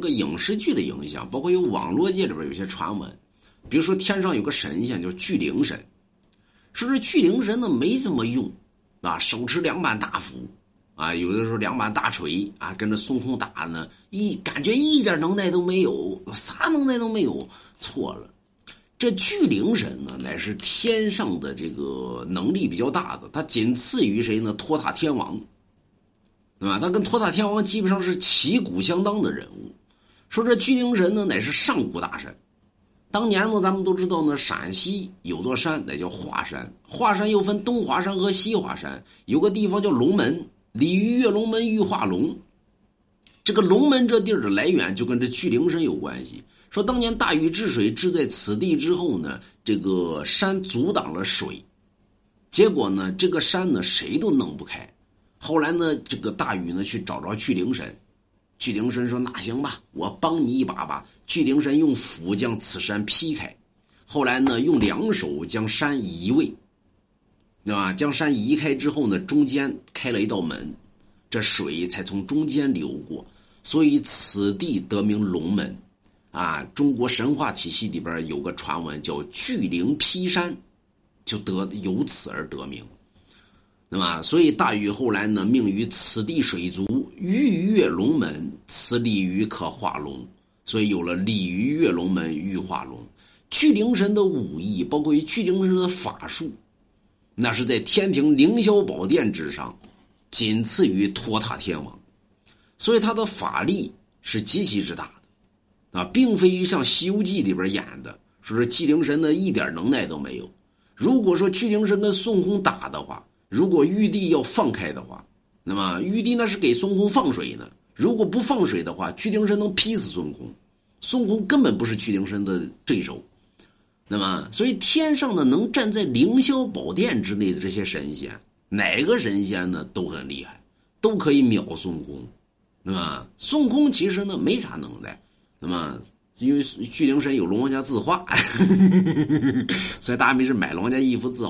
个影视剧的影响，包括有网络界里边有些传闻，比如说天上有个神仙叫巨灵神，说这巨灵神呢没怎么用，啊，手持两把大斧，啊，有的时候两把大锤，啊，跟着孙悟空打呢，一感觉一点能耐都没有，啥能耐都没有，错了。这巨灵神呢，乃是天上的这个能力比较大的，他仅次于谁呢？托塔天王，对吧？他跟托塔天王基本上是旗鼓相当的人物。说这巨灵神呢，乃是上古大神。当年呢，咱们都知道呢，陕西有座山，那叫华山。华山又分东华山和西华山，有个地方叫龙门，鲤鱼跃龙门，玉化龙。这个龙门这地儿的来源，就跟这巨灵神有关系。说当年大禹治水治在此地之后呢，这个山阻挡了水，结果呢，这个山呢谁都弄不开。后来呢，这个大禹呢去找着巨灵神，巨灵神说：“那行吧，我帮你一把吧。”巨灵神用斧将此山劈开，后来呢，用两手将山移位，对吧？将山移开之后呢，中间开了一道门，这水才从中间流过，所以此地得名龙门。啊，中国神话体系里边有个传闻叫巨灵劈山，就得由此而得名。那么，所以大禹后来呢，命于此地水族，欲跃龙门，此鲤鱼可化龙，所以有了鲤鱼跃龙门，玉化龙。巨灵神的武艺，包括于巨灵神的法术，那是在天庭凌霄宝殿之上，仅次于托塔天王，所以他的法力是极其之大的。啊，并非像《西游记》里边演的，说是巨灵神呢一点能耐都没有。如果说巨灵神跟孙悟空打的话，如果玉帝要放开的话，那么玉帝那是给孙悟空放水呢。如果不放水的话，巨灵神能劈死孙悟空，孙悟空根本不是巨灵神的对手。那么，所以天上呢能站在凌霄宝殿之内的这些神仙，哪个神仙呢都很厉害，都可以秒孙悟空。那么孙悟空其实呢没啥能耐。那么，因为巨灵神有龙王家字画，所以大家没事买龙王家一幅字画。